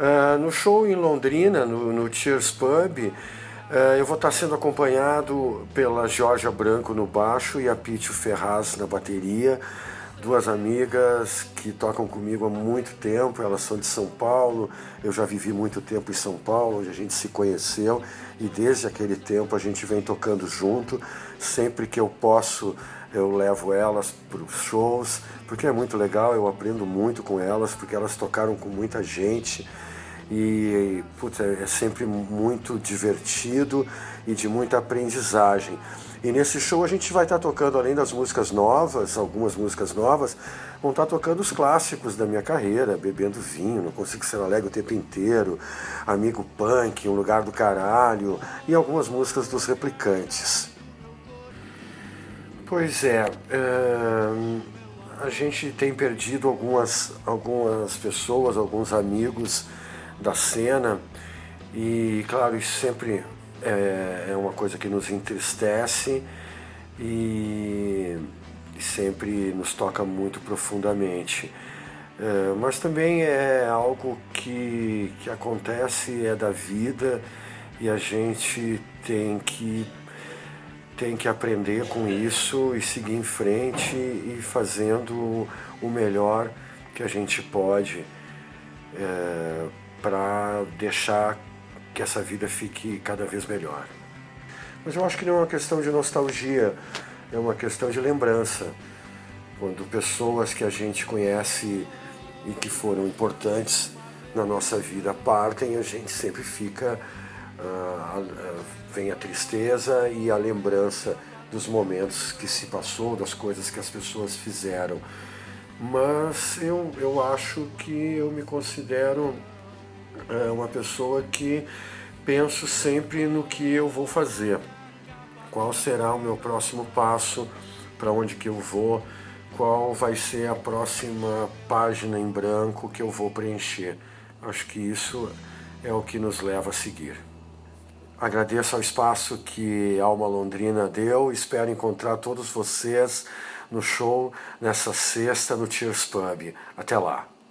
Uh, no show em Londrina, no, no Cheers Pub, uh, eu vou estar sendo acompanhado pela Georgia Branco no baixo e a Pítio Ferraz na bateria duas amigas que tocam comigo há muito tempo, elas são de São Paulo, eu já vivi muito tempo em São Paulo, onde a gente se conheceu e desde aquele tempo a gente vem tocando junto. Sempre que eu posso, eu levo elas para os shows, porque é muito legal, eu aprendo muito com elas, porque elas tocaram com muita gente e putz, é sempre muito divertido e de muita aprendizagem. E nesse show a gente vai estar tocando, além das músicas novas, algumas músicas novas, vão estar tocando os clássicos da minha carreira, Bebendo Vinho, Não Consigo Ser Alegre o Tempo Inteiro, Amigo Punk, Um Lugar do Caralho e algumas músicas dos Replicantes. Pois é, é a gente tem perdido algumas, algumas pessoas, alguns amigos da cena e, claro, isso sempre é, é uma coisa que nos entristece e, e sempre nos toca muito profundamente. É, mas também é algo que, que acontece, é da vida e a gente tem que, tem que aprender com isso e seguir em frente e fazendo o melhor que a gente pode é, para deixar que essa vida fique cada vez melhor. Mas eu acho que não é uma questão de nostalgia, é uma questão de lembrança. Quando pessoas que a gente conhece e que foram importantes na nossa vida partem, a gente sempre fica. Uh, uh, vem a tristeza e a lembrança dos momentos que se passou, das coisas que as pessoas fizeram. Mas eu, eu acho que eu me considero é uma pessoa que penso sempre no que eu vou fazer, qual será o meu próximo passo, para onde que eu vou, qual vai ser a próxima página em branco que eu vou preencher. Acho que isso é o que nos leva a seguir. Agradeço ao espaço que Alma Londrina deu, espero encontrar todos vocês no show nessa sexta no Cheers Pub. Até lá!